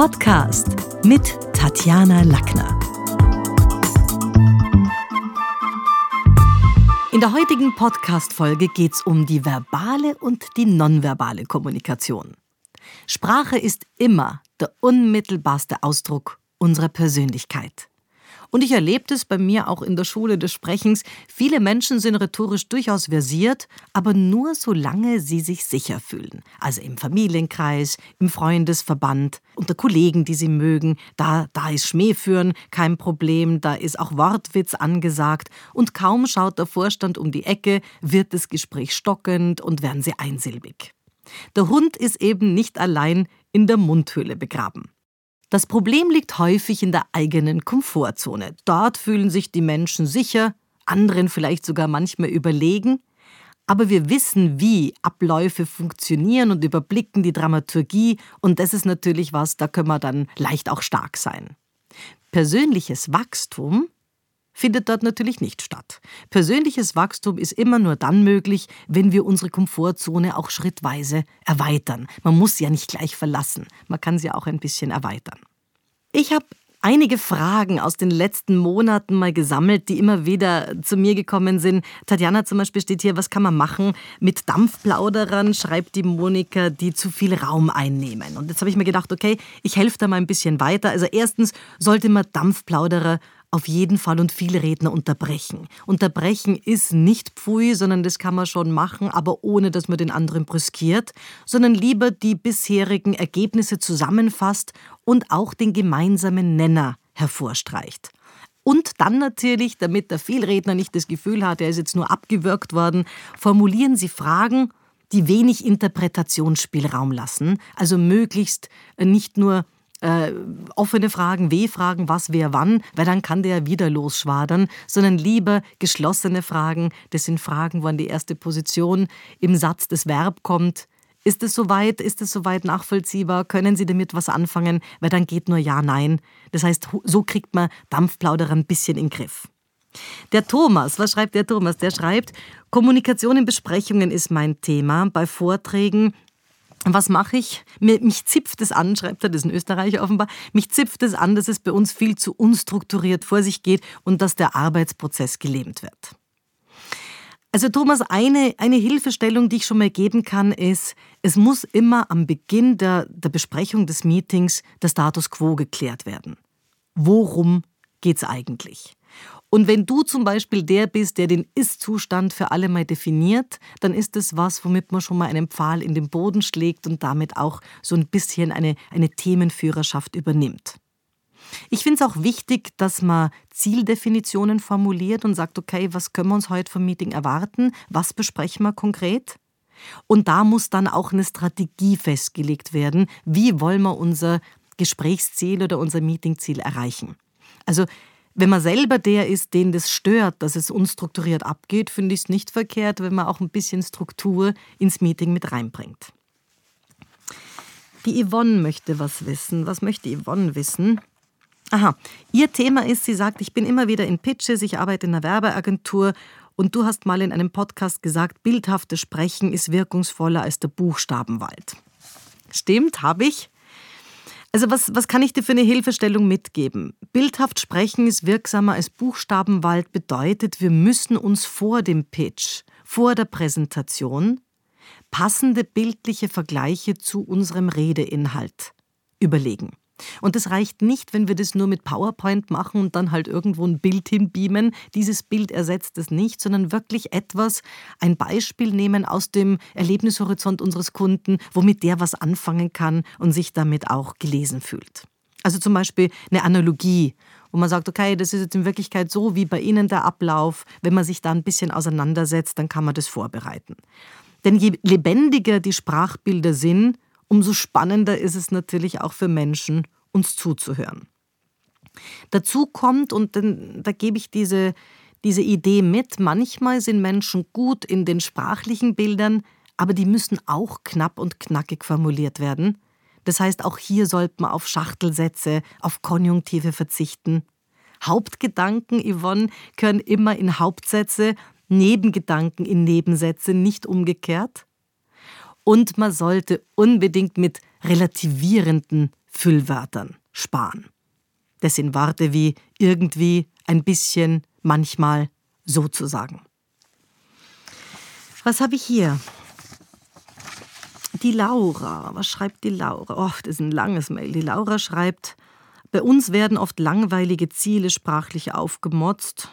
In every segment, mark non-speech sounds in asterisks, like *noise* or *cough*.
Podcast mit Tatjana Lackner. In der heutigen Podcast-Folge geht es um die verbale und die nonverbale Kommunikation. Sprache ist immer der unmittelbarste Ausdruck unserer Persönlichkeit. Und ich erlebe das bei mir auch in der Schule des Sprechens. Viele Menschen sind rhetorisch durchaus versiert, aber nur solange sie sich sicher fühlen. Also im Familienkreis, im Freundesverband, unter Kollegen, die sie mögen. Da, da ist Schmähführen kein Problem, da ist auch Wortwitz angesagt. Und kaum schaut der Vorstand um die Ecke, wird das Gespräch stockend und werden sie einsilbig. Der Hund ist eben nicht allein in der Mundhöhle begraben. Das Problem liegt häufig in der eigenen Komfortzone. Dort fühlen sich die Menschen sicher, anderen vielleicht sogar manchmal überlegen, aber wir wissen, wie Abläufe funktionieren und überblicken die Dramaturgie und das ist natürlich was, da können wir dann leicht auch stark sein. Persönliches Wachstum findet dort natürlich nicht statt. Persönliches Wachstum ist immer nur dann möglich, wenn wir unsere Komfortzone auch schrittweise erweitern. Man muss sie ja nicht gleich verlassen, man kann sie auch ein bisschen erweitern. Ich habe einige Fragen aus den letzten Monaten mal gesammelt, die immer wieder zu mir gekommen sind. Tatjana zum Beispiel steht hier, was kann man machen mit Dampfplauderern, schreibt die Monika, die zu viel Raum einnehmen. Und jetzt habe ich mir gedacht, okay, ich helfe da mal ein bisschen weiter. Also erstens sollte man Dampfplauderer auf jeden Fall und viele Redner unterbrechen. Unterbrechen ist nicht Pfui, sondern das kann man schon machen, aber ohne, dass man den anderen brüskiert, sondern lieber die bisherigen Ergebnisse zusammenfasst und auch den gemeinsamen Nenner hervorstreicht. Und dann natürlich, damit der Fehlredner nicht das Gefühl hat, er ist jetzt nur abgewürgt worden, formulieren Sie Fragen, die wenig Interpretationsspielraum lassen, also möglichst nicht nur äh, offene Fragen, W-Fragen, was, wer, wann, weil dann kann der wieder losschwadern, sondern lieber geschlossene Fragen. Das sind Fragen, wann die erste Position im Satz des Verb kommt. Ist es soweit? Ist es soweit nachvollziehbar? Können Sie damit was anfangen? Weil dann geht nur Ja, Nein. Das heißt, so kriegt man Dampfplauderer ein bisschen in den Griff. Der Thomas, was schreibt der Thomas? Der schreibt, Kommunikation in Besprechungen ist mein Thema. Bei Vorträgen was mache ich? mich zipft es an, schreibt er, das ist ein Österreicher offenbar, mich zipft es an, dass es bei uns viel zu unstrukturiert vor sich geht und dass der Arbeitsprozess gelähmt wird. Also Thomas, eine, eine Hilfestellung, die ich schon mal geben kann, ist, es muss immer am Beginn der, der Besprechung des Meetings der Status quo geklärt werden. Worum geht es eigentlich? Und wenn du zum Beispiel der bist, der den Ist-Zustand für alle mal definiert, dann ist es was, womit man schon mal einen Pfahl in den Boden schlägt und damit auch so ein bisschen eine, eine Themenführerschaft übernimmt. Ich finde es auch wichtig, dass man Zieldefinitionen formuliert und sagt, okay, was können wir uns heute vom Meeting erwarten? Was besprechen wir konkret? Und da muss dann auch eine Strategie festgelegt werden. Wie wollen wir unser Gesprächsziel oder unser Meetingziel erreichen? Also wenn man selber der ist, den das stört, dass es unstrukturiert abgeht, finde ich es nicht verkehrt, wenn man auch ein bisschen Struktur ins Meeting mit reinbringt. Die Yvonne möchte was wissen. Was möchte Yvonne wissen? Aha, ihr Thema ist, sie sagt, ich bin immer wieder in Pitches, ich arbeite in einer Werbeagentur und du hast mal in einem Podcast gesagt, bildhaftes Sprechen ist wirkungsvoller als der Buchstabenwald. Stimmt, habe ich. Also was, was kann ich dir für eine Hilfestellung mitgeben? Bildhaft sprechen ist wirksamer als Buchstabenwald bedeutet, wir müssen uns vor dem Pitch, vor der Präsentation passende bildliche Vergleiche zu unserem Redeinhalt überlegen. Und es reicht nicht, wenn wir das nur mit PowerPoint machen und dann halt irgendwo ein Bild hinbeamen. Dieses Bild ersetzt es nicht, sondern wirklich etwas, ein Beispiel nehmen aus dem Erlebnishorizont unseres Kunden, womit der was anfangen kann und sich damit auch gelesen fühlt. Also zum Beispiel eine Analogie, wo man sagt, okay, das ist jetzt in Wirklichkeit so wie bei Ihnen der Ablauf. Wenn man sich da ein bisschen auseinandersetzt, dann kann man das vorbereiten. Denn je lebendiger die Sprachbilder sind, umso spannender ist es natürlich auch für Menschen, uns zuzuhören. Dazu kommt, und da gebe ich diese, diese Idee mit, manchmal sind Menschen gut in den sprachlichen Bildern, aber die müssen auch knapp und knackig formuliert werden. Das heißt, auch hier sollte man auf Schachtelsätze, auf Konjunktive verzichten. Hauptgedanken, Yvonne, gehören immer in Hauptsätze, Nebengedanken in Nebensätze, nicht umgekehrt. Und man sollte unbedingt mit relativierenden Füllwörtern sparen. Das sind Worte wie irgendwie, ein bisschen, manchmal, sozusagen. Was habe ich hier? Die Laura, was schreibt die Laura? Oh, das ist ein langes Mail. Die Laura schreibt, bei uns werden oft langweilige Ziele sprachlich aufgemotzt.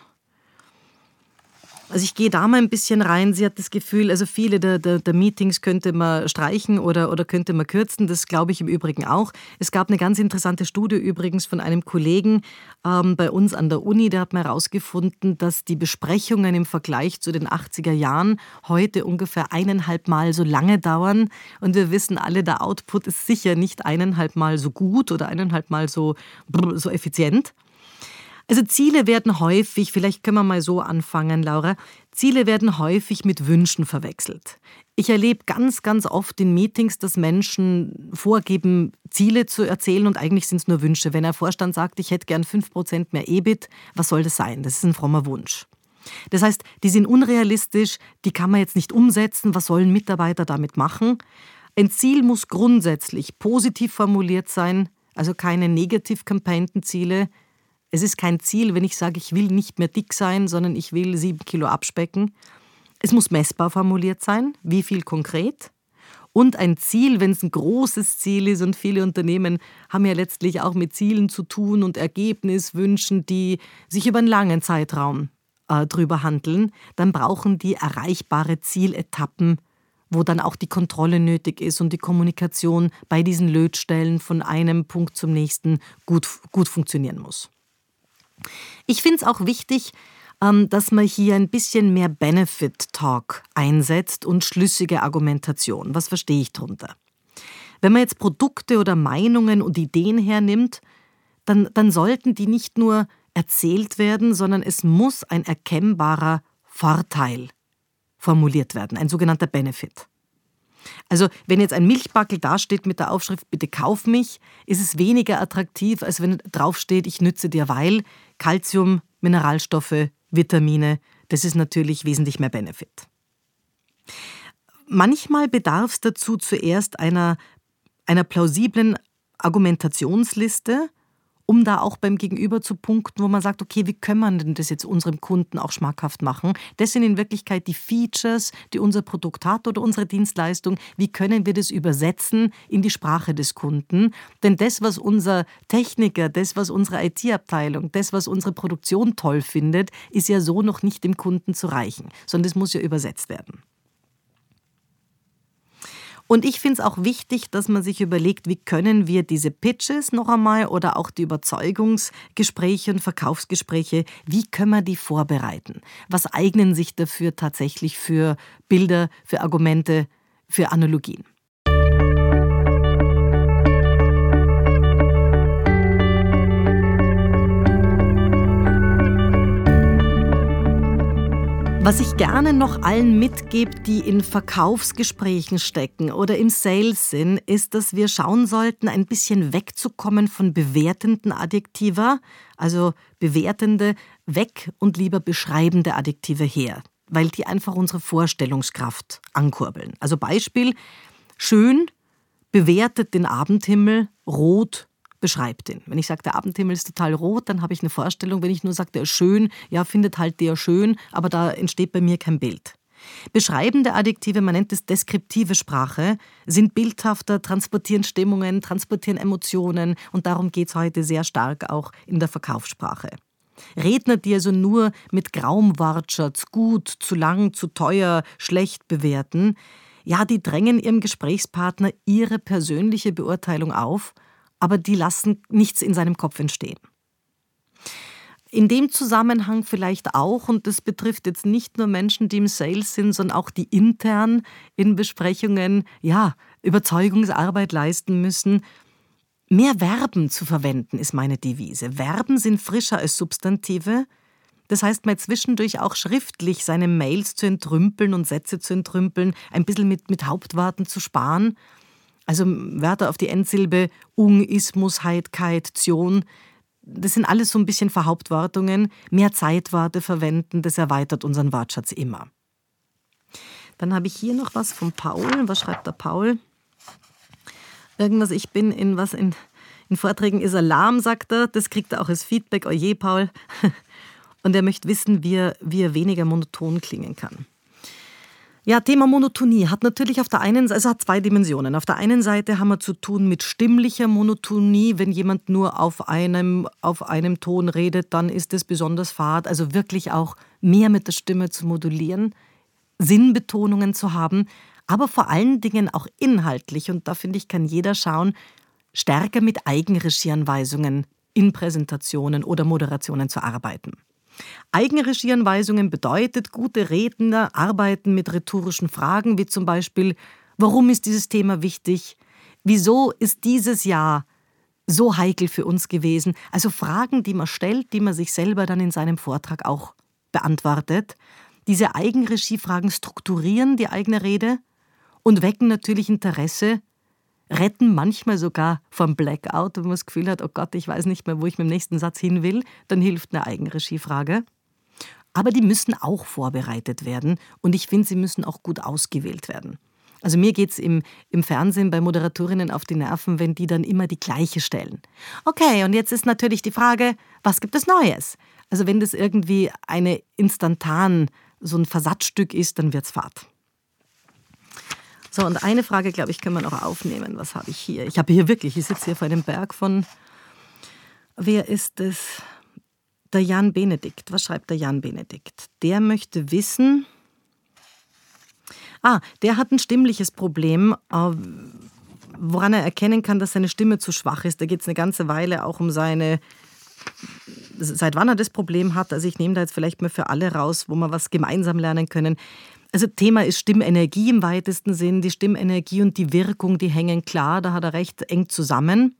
Also ich gehe da mal ein bisschen rein. Sie hat das Gefühl, also viele der, der, der, Meetings könnte man streichen oder, oder könnte man kürzen. Das glaube ich im Übrigen auch. Es gab eine ganz interessante Studie übrigens von einem Kollegen ähm, bei uns an der Uni. Der hat mal herausgefunden, dass die Besprechungen im Vergleich zu den 80er Jahren heute ungefähr eineinhalb Mal so lange dauern. Und wir wissen alle, der Output ist sicher nicht eineinhalb Mal so gut oder eineinhalb Mal so, so effizient. Also Ziele werden häufig, vielleicht können wir mal so anfangen, Laura, Ziele werden häufig mit Wünschen verwechselt. Ich erlebe ganz, ganz oft in Meetings, dass Menschen vorgeben, Ziele zu erzählen und eigentlich sind es nur Wünsche. Wenn ein Vorstand sagt, ich hätte gern 5% mehr EBIT, was soll das sein? Das ist ein frommer Wunsch. Das heißt, die sind unrealistisch, die kann man jetzt nicht umsetzen, was sollen Mitarbeiter damit machen? Ein Ziel muss grundsätzlich positiv formuliert sein, also keine negativ campaignten Ziele, es ist kein Ziel, wenn ich sage, ich will nicht mehr dick sein, sondern ich will sieben Kilo abspecken. Es muss messbar formuliert sein, wie viel konkret. Und ein Ziel, wenn es ein großes Ziel ist, und viele Unternehmen haben ja letztlich auch mit Zielen zu tun und Ergebniswünschen, die sich über einen langen Zeitraum äh, drüber handeln, dann brauchen die erreichbare Zieletappen, wo dann auch die Kontrolle nötig ist und die Kommunikation bei diesen Lötstellen von einem Punkt zum nächsten gut, gut funktionieren muss. Ich finde es auch wichtig, ähm, dass man hier ein bisschen mehr Benefit-Talk einsetzt und schlüssige Argumentation. Was verstehe ich darunter? Wenn man jetzt Produkte oder Meinungen und Ideen hernimmt, dann, dann sollten die nicht nur erzählt werden, sondern es muss ein erkennbarer Vorteil formuliert werden, ein sogenannter Benefit. Also wenn jetzt ein Milchbackel dasteht mit der Aufschrift Bitte kauf mich, ist es weniger attraktiv, als wenn draufsteht Ich nütze dir weil Kalzium, Mineralstoffe, Vitamine. Das ist natürlich wesentlich mehr Benefit. Manchmal bedarf es dazu zuerst einer, einer plausiblen Argumentationsliste, um da auch beim Gegenüber zu punkten, wo man sagt, okay, wie können wir denn das jetzt unserem Kunden auch schmackhaft machen? Das sind in Wirklichkeit die Features, die unser Produkt hat oder unsere Dienstleistung. Wie können wir das übersetzen in die Sprache des Kunden? Denn das, was unser Techniker, das, was unsere IT-Abteilung, das, was unsere Produktion toll findet, ist ja so noch nicht dem Kunden zu reichen, sondern es muss ja übersetzt werden. Und ich finde es auch wichtig, dass man sich überlegt, wie können wir diese Pitches noch einmal oder auch die Überzeugungsgespräche und Verkaufsgespräche, wie können wir die vorbereiten? Was eignen sich dafür tatsächlich für Bilder, für Argumente, für Analogien? Was ich gerne noch allen mitgebe, die in Verkaufsgesprächen stecken oder im Sales sind, ist, dass wir schauen sollten, ein bisschen wegzukommen von bewertenden Adjektiva, also bewertende, weg und lieber beschreibende Adjektive her, weil die einfach unsere Vorstellungskraft ankurbeln. Also Beispiel, schön bewertet den Abendhimmel, rot beschreibt ihn. Wenn ich sage, der Abendhimmel ist total rot, dann habe ich eine Vorstellung. Wenn ich nur sage, der ist schön, ja, findet halt der schön, aber da entsteht bei mir kein Bild. Beschreibende Adjektive, man nennt es deskriptive Sprache, sind bildhafter, transportieren Stimmungen, transportieren Emotionen und darum geht es heute sehr stark auch in der Verkaufssprache. Redner, die also nur mit grauem Wortschatz gut, zu lang, zu teuer, schlecht bewerten, ja, die drängen ihrem Gesprächspartner ihre persönliche Beurteilung auf aber die lassen nichts in seinem Kopf entstehen. In dem Zusammenhang vielleicht auch, und das betrifft jetzt nicht nur Menschen, die im Sales sind, sondern auch die intern in Besprechungen, ja, Überzeugungsarbeit leisten müssen. Mehr Verben zu verwenden ist meine Devise. Verben sind frischer als Substantive. Das heißt, mal zwischendurch auch schriftlich seine Mails zu entrümpeln und Sätze zu entrümpeln, ein bisschen mit, mit Hauptworten zu sparen also Wörter auf die Endsilbe ung, ismus, heitkeit, zion. Das sind alles so ein bisschen Verhauptwortungen. Mehr Zeitworte verwenden, das erweitert unseren Wortschatz immer. Dann habe ich hier noch was von Paul. Was schreibt der Paul? Irgendwas, ich bin in was in In Vorträgen ist er lahm, sagt er. Das kriegt er auch als Feedback. Oje, Paul. *laughs* Und er möchte wissen, wie er, wie er weniger monoton klingen kann. Ja, Thema Monotonie hat natürlich auf der einen Seite, also hat zwei Dimensionen. Auf der einen Seite haben wir zu tun mit stimmlicher Monotonie. Wenn jemand nur auf einem, auf einem Ton redet, dann ist es besonders fad. Also wirklich auch mehr mit der Stimme zu modulieren, Sinnbetonungen zu haben, aber vor allen Dingen auch inhaltlich. Und da finde ich, kann jeder schauen, stärker mit Eigenregieanweisungen in Präsentationen oder Moderationen zu arbeiten. Eigenregieanweisungen bedeutet, gute Redner arbeiten mit rhetorischen Fragen, wie zum Beispiel, warum ist dieses Thema wichtig? Wieso ist dieses Jahr so heikel für uns gewesen? Also Fragen, die man stellt, die man sich selber dann in seinem Vortrag auch beantwortet. Diese Eigenregiefragen strukturieren die eigene Rede und wecken natürlich Interesse, retten manchmal sogar vom Blackout, wenn man das Gefühl hat, oh Gott, ich weiß nicht mehr, wo ich mit dem nächsten Satz hin will, dann hilft eine Eigenregiefrage. Aber die müssen auch vorbereitet werden und ich finde, sie müssen auch gut ausgewählt werden. Also mir geht es im, im Fernsehen bei Moderatorinnen auf die Nerven, wenn die dann immer die gleiche stellen. Okay, und jetzt ist natürlich die Frage, was gibt es Neues? Also wenn das irgendwie eine instantan, so ein Versatzstück ist, dann wird's fad. So, und eine Frage, glaube ich, können wir noch aufnehmen. Was habe ich hier? Ich habe hier wirklich, ich sitze hier vor einem Berg von, wer ist es? Der Jan Benedikt. Was schreibt der Jan Benedikt? Der möchte wissen, ah, der hat ein stimmliches Problem, äh, woran er erkennen kann, dass seine Stimme zu schwach ist. Da geht es eine ganze Weile auch um seine seit wann er das Problem hat. Also ich nehme da jetzt vielleicht mal für alle raus, wo wir was gemeinsam lernen können. Also Thema ist Stimmenergie im weitesten Sinn. Die Stimmenergie und die Wirkung, die hängen klar, da hat er recht eng zusammen.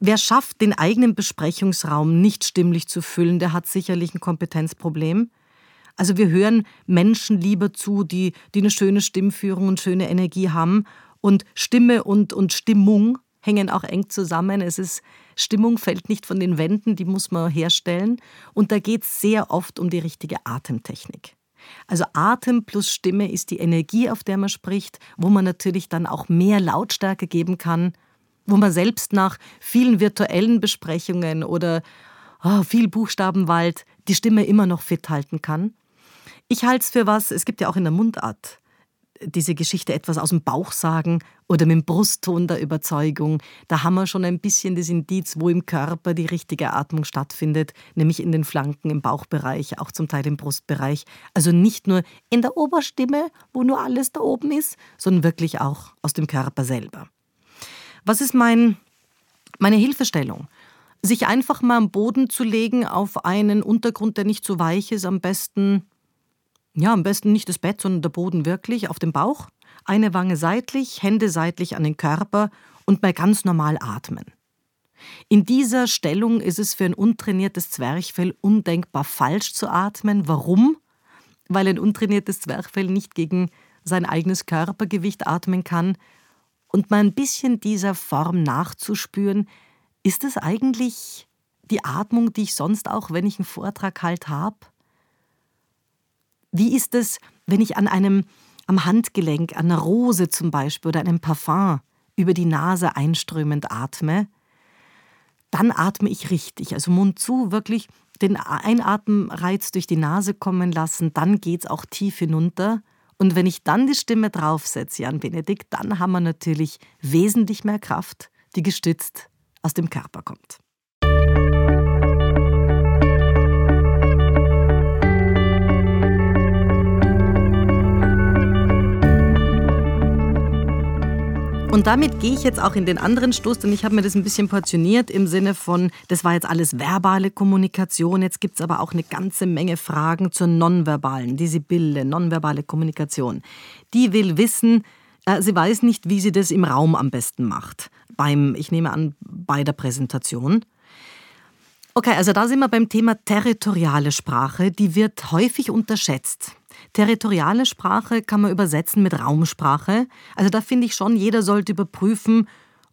Wer schafft, den eigenen Besprechungsraum nicht stimmlich zu füllen, der hat sicherlich ein Kompetenzproblem. Also wir hören Menschen lieber zu, die, die eine schöne Stimmführung und schöne Energie haben. Und Stimme und, und Stimmung hängen auch eng zusammen. Es ist, Stimmung fällt nicht von den Wänden, die muss man herstellen. Und da geht es sehr oft um die richtige Atemtechnik. Also Atem plus Stimme ist die Energie, auf der man spricht, wo man natürlich dann auch mehr Lautstärke geben kann, wo man selbst nach vielen virtuellen Besprechungen oder oh, viel Buchstabenwald die Stimme immer noch fit halten kann. Ich halte es für was, es gibt ja auch in der Mundart diese Geschichte etwas aus dem Bauch sagen oder mit dem Brustton der Überzeugung. Da haben wir schon ein bisschen das Indiz, wo im Körper die richtige Atmung stattfindet, nämlich in den Flanken, im Bauchbereich, auch zum Teil im Brustbereich. Also nicht nur in der Oberstimme, wo nur alles da oben ist, sondern wirklich auch aus dem Körper selber. Was ist mein, meine Hilfestellung? Sich einfach mal am Boden zu legen auf einen Untergrund, der nicht so weich ist, am besten ja, am besten nicht das Bett, sondern der Boden wirklich auf dem Bauch, eine Wange seitlich, Hände seitlich an den Körper und mal ganz normal atmen. In dieser Stellung ist es für ein untrainiertes Zwerchfell undenkbar falsch zu atmen. Warum? Weil ein untrainiertes Zwerchfell nicht gegen sein eigenes Körpergewicht atmen kann. Und mal ein bisschen dieser Form nachzuspüren, ist es eigentlich die Atmung, die ich sonst auch, wenn ich einen Vortrag halt habe? Wie ist es, wenn ich an einem am Handgelenk, an einer Rose zum Beispiel oder einem Parfum über die Nase einströmend atme? Dann atme ich richtig, also Mund zu, wirklich den Einatmenreiz durch die Nase kommen lassen, dann geht's auch tief hinunter. Und wenn ich dann die Stimme draufsetze, Jan Benedikt, dann haben wir natürlich wesentlich mehr Kraft, die gestützt aus dem Körper kommt. Und damit gehe ich jetzt auch in den anderen Stoß, denn ich habe mir das ein bisschen portioniert im Sinne von, das war jetzt alles verbale Kommunikation, jetzt gibt es aber auch eine ganze Menge Fragen zur nonverbalen, die Sibylle, nonverbale Kommunikation. Die will wissen, äh, sie weiß nicht, wie sie das im Raum am besten macht. Beim, ich nehme an, bei der Präsentation. Okay, also da sind wir beim Thema territoriale Sprache. Die wird häufig unterschätzt. Territoriale Sprache kann man übersetzen mit Raumsprache. Also da finde ich schon, jeder sollte überprüfen,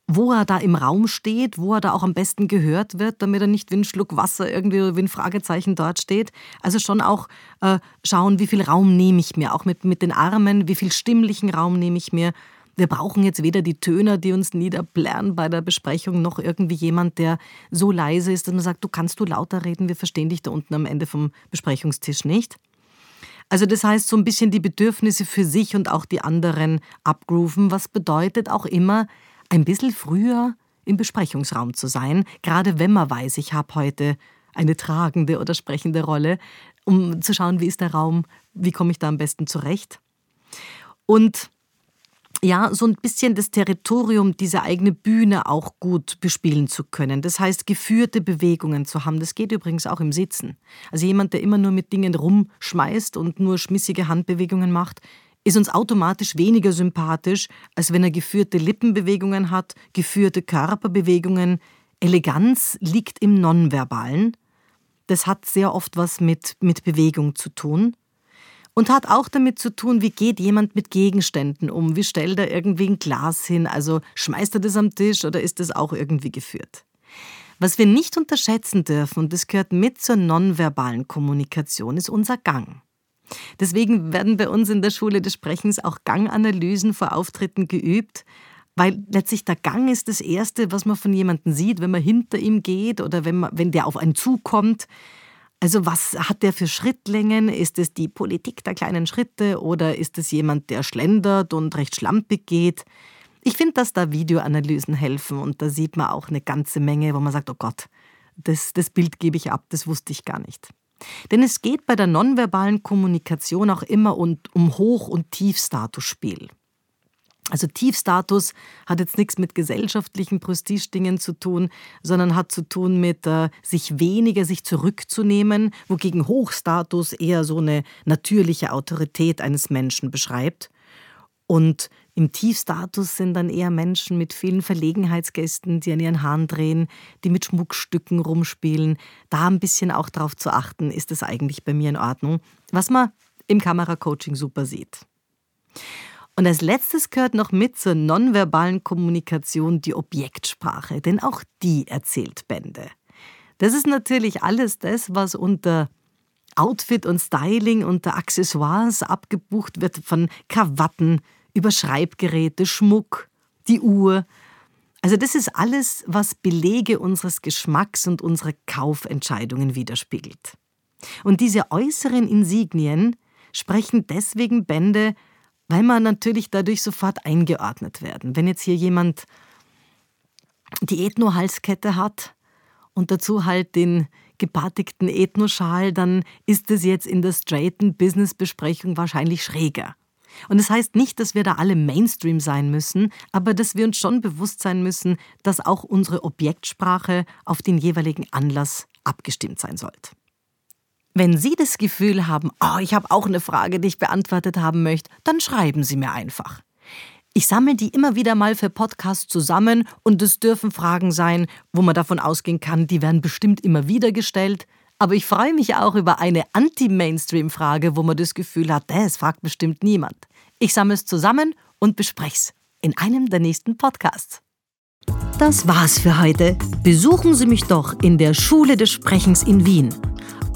wo er da im Raum steht, wo er da auch am besten gehört wird, damit er nicht wie ein Schluck Wasser irgendwie wie ein Fragezeichen dort steht. Also schon auch äh, schauen, wie viel Raum nehme ich mir, auch mit, mit den Armen, wie viel stimmlichen Raum nehme ich mir. Wir brauchen jetzt weder die Töner, die uns niederblären bei der Besprechung, noch irgendwie jemand, der so leise ist, dass man sagt, du kannst du lauter reden, wir verstehen dich da unten am Ende vom Besprechungstisch nicht. Also das heißt, so ein bisschen die Bedürfnisse für sich und auch die anderen abgrooven, was bedeutet auch immer, ein bisschen früher im Besprechungsraum zu sein, gerade wenn man weiß, ich habe heute eine tragende oder sprechende Rolle, um zu schauen, wie ist der Raum, wie komme ich da am besten zurecht. Und ja, so ein bisschen das Territorium, diese eigene Bühne auch gut bespielen zu können. Das heißt, geführte Bewegungen zu haben. Das geht übrigens auch im Sitzen. Also jemand, der immer nur mit Dingen rumschmeißt und nur schmissige Handbewegungen macht, ist uns automatisch weniger sympathisch, als wenn er geführte Lippenbewegungen hat, geführte Körperbewegungen. Eleganz liegt im Nonverbalen. Das hat sehr oft was mit, mit Bewegung zu tun und hat auch damit zu tun, wie geht jemand mit Gegenständen um? Wie stellt er irgendwie ein Glas hin? Also schmeißt er das am Tisch oder ist das auch irgendwie geführt? Was wir nicht unterschätzen dürfen, und das gehört mit zur nonverbalen Kommunikation, ist unser Gang. Deswegen werden bei uns in der Schule des Sprechens auch Ganganalysen vor Auftritten geübt, weil letztlich der Gang ist das Erste, was man von jemandem sieht, wenn man hinter ihm geht oder wenn, man, wenn der auf einen zukommt. Also was hat der für Schrittlängen? Ist es die Politik der kleinen Schritte oder ist es jemand, der schlendert und recht schlampig geht? Ich finde, dass da Videoanalysen helfen und da sieht man auch eine ganze Menge, wo man sagt, oh Gott, das, das Bild gebe ich ab, das wusste ich gar nicht. Denn es geht bei der nonverbalen Kommunikation auch immer um, um Hoch- und Tiefstatusspiel. Also Tiefstatus hat jetzt nichts mit gesellschaftlichen Prestigedingen zu tun, sondern hat zu tun mit äh, sich weniger, sich zurückzunehmen, wogegen Hochstatus eher so eine natürliche Autorität eines Menschen beschreibt. Und im Tiefstatus sind dann eher Menschen mit vielen Verlegenheitsgästen, die an ihren Haaren drehen, die mit Schmuckstücken rumspielen. Da ein bisschen auch darauf zu achten, ist es eigentlich bei mir in Ordnung, was man im Kameracoaching super sieht. Und als letztes gehört noch mit zur nonverbalen Kommunikation die Objektsprache, denn auch die erzählt Bände. Das ist natürlich alles das, was unter Outfit und Styling, unter Accessoires abgebucht wird, von Krawatten über Schreibgeräte, Schmuck, die Uhr. Also das ist alles, was Belege unseres Geschmacks und unserer Kaufentscheidungen widerspiegelt. Und diese äußeren Insignien sprechen deswegen Bände weil man natürlich dadurch sofort eingeordnet werden. Wenn jetzt hier jemand die Ethno-Halskette hat und dazu halt den gepartigten Ethnoschal, dann ist es jetzt in der straighten Business-Besprechung wahrscheinlich schräger. Und das heißt nicht, dass wir da alle Mainstream sein müssen, aber dass wir uns schon bewusst sein müssen, dass auch unsere Objektsprache auf den jeweiligen Anlass abgestimmt sein sollte. Wenn Sie das Gefühl haben, oh, ich habe auch eine Frage, die ich beantwortet haben möchte, dann schreiben Sie mir einfach. Ich sammle die immer wieder mal für Podcasts zusammen und es dürfen Fragen sein, wo man davon ausgehen kann, die werden bestimmt immer wieder gestellt. Aber ich freue mich auch über eine Anti-Mainstream-Frage, wo man das Gefühl hat, das fragt bestimmt niemand. Ich sammle es zusammen und bespreche es in einem der nächsten Podcasts. Das war's für heute. Besuchen Sie mich doch in der Schule des Sprechens in Wien